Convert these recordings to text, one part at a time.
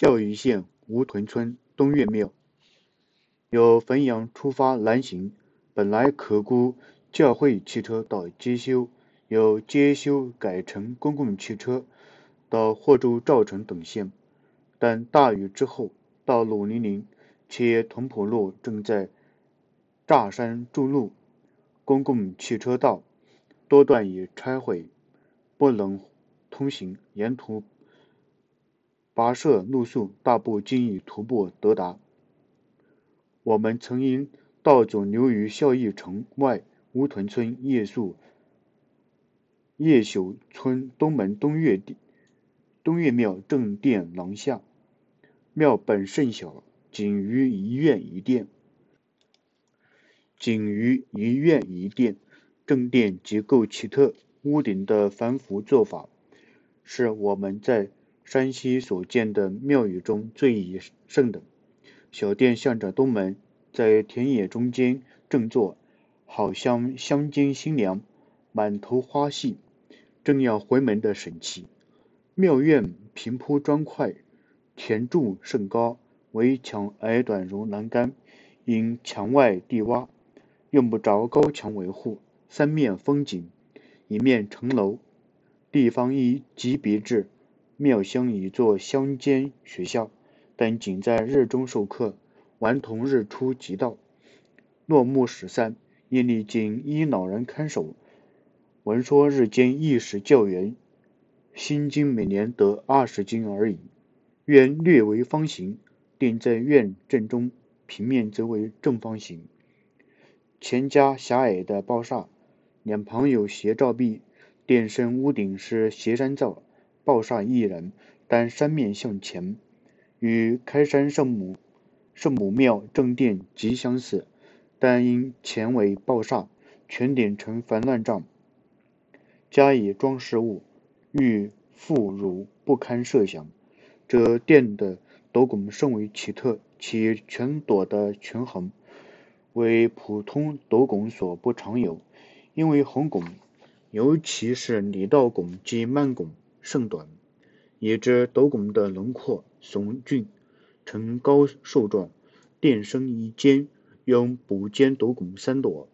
孝义县梧屯村东岳庙，由汾阳出发南行，本来可供教会汽车到街修，由街修改成公共汽车到霍州赵城等县，但大雨之后，道路泥泞，且同蒲路正在炸山筑路，公共汽车道多段已拆毁，不能通行，沿途跋涉露宿，大部经已徒步得达。我们曾因道阻留于孝义城外乌屯村夜宿夜宿村东门东岳东岳庙正殿廊下。庙本甚小，仅于一院一殿。仅于一院一殿，正殿结构奇特，屋顶的繁复做法，是我们在山西所见的庙宇中最以盛的。小殿向着东门，在田野中间正坐，好像乡间新娘，满头花戏，正要回门的神气。庙院平铺砖块，田柱甚高，围墙矮短如栏杆，因墙外地洼。用不着高墙维护，三面封井，一面城楼，地方一级别制。庙乡一座乡间学校，但仅在日中授课，顽童日出即到，落幕时散。夜里仅一老人看守。闻说日间一时教员，薪金每年得二十斤而已。院略为方形，殿在院正中，平面则为正方形。前加狭矮的抱厦，两旁有斜照壁。殿身屋顶是斜山造，抱厦亦然，但山面向前，与开山圣母圣母庙正殿极相似，但因前为抱厦，全顶呈繁乱状，加以装饰物，欲复如不堪设想。这殿的斗拱甚为奇特，其全朵的权衡。为普通斗拱所不常有，因为红拱，尤其是里道拱及慢拱甚短，以致斗拱的轮廓耸峻，呈高瘦状。殿身一尖，用补尖斗拱三朵；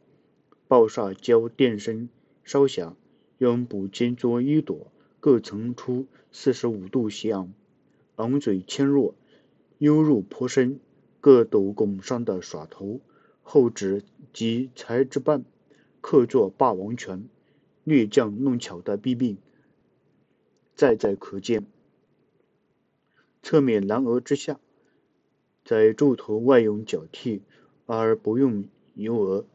抱厦交殿身稍狭，用补尖作一朵，各层出四十五度斜昂，昂嘴纤弱，幽入颇深。各斗拱上的耍头。后指及才之半，刻作霸王拳，略将弄巧的弊病，在在可见。侧面蓝额之下，在柱头外用角替，而不用油额。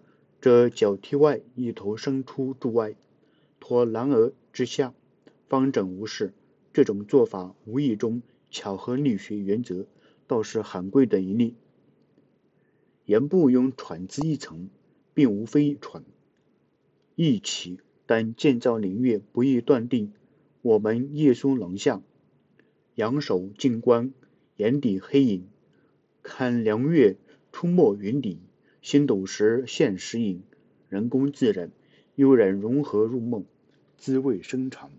这角替外一头伸出柱外，托蓝额之下，方整无事。这种做法无意中巧合力学原则，倒是很贵的一例。檐部用喘字一层，并无非喘一起，但建造陵月不易断定。我们夜宿廊下，仰首静观眼底黑影，看凉月出没云底，星斗时现时影，人工自然，悠然融合入梦，滋味深长。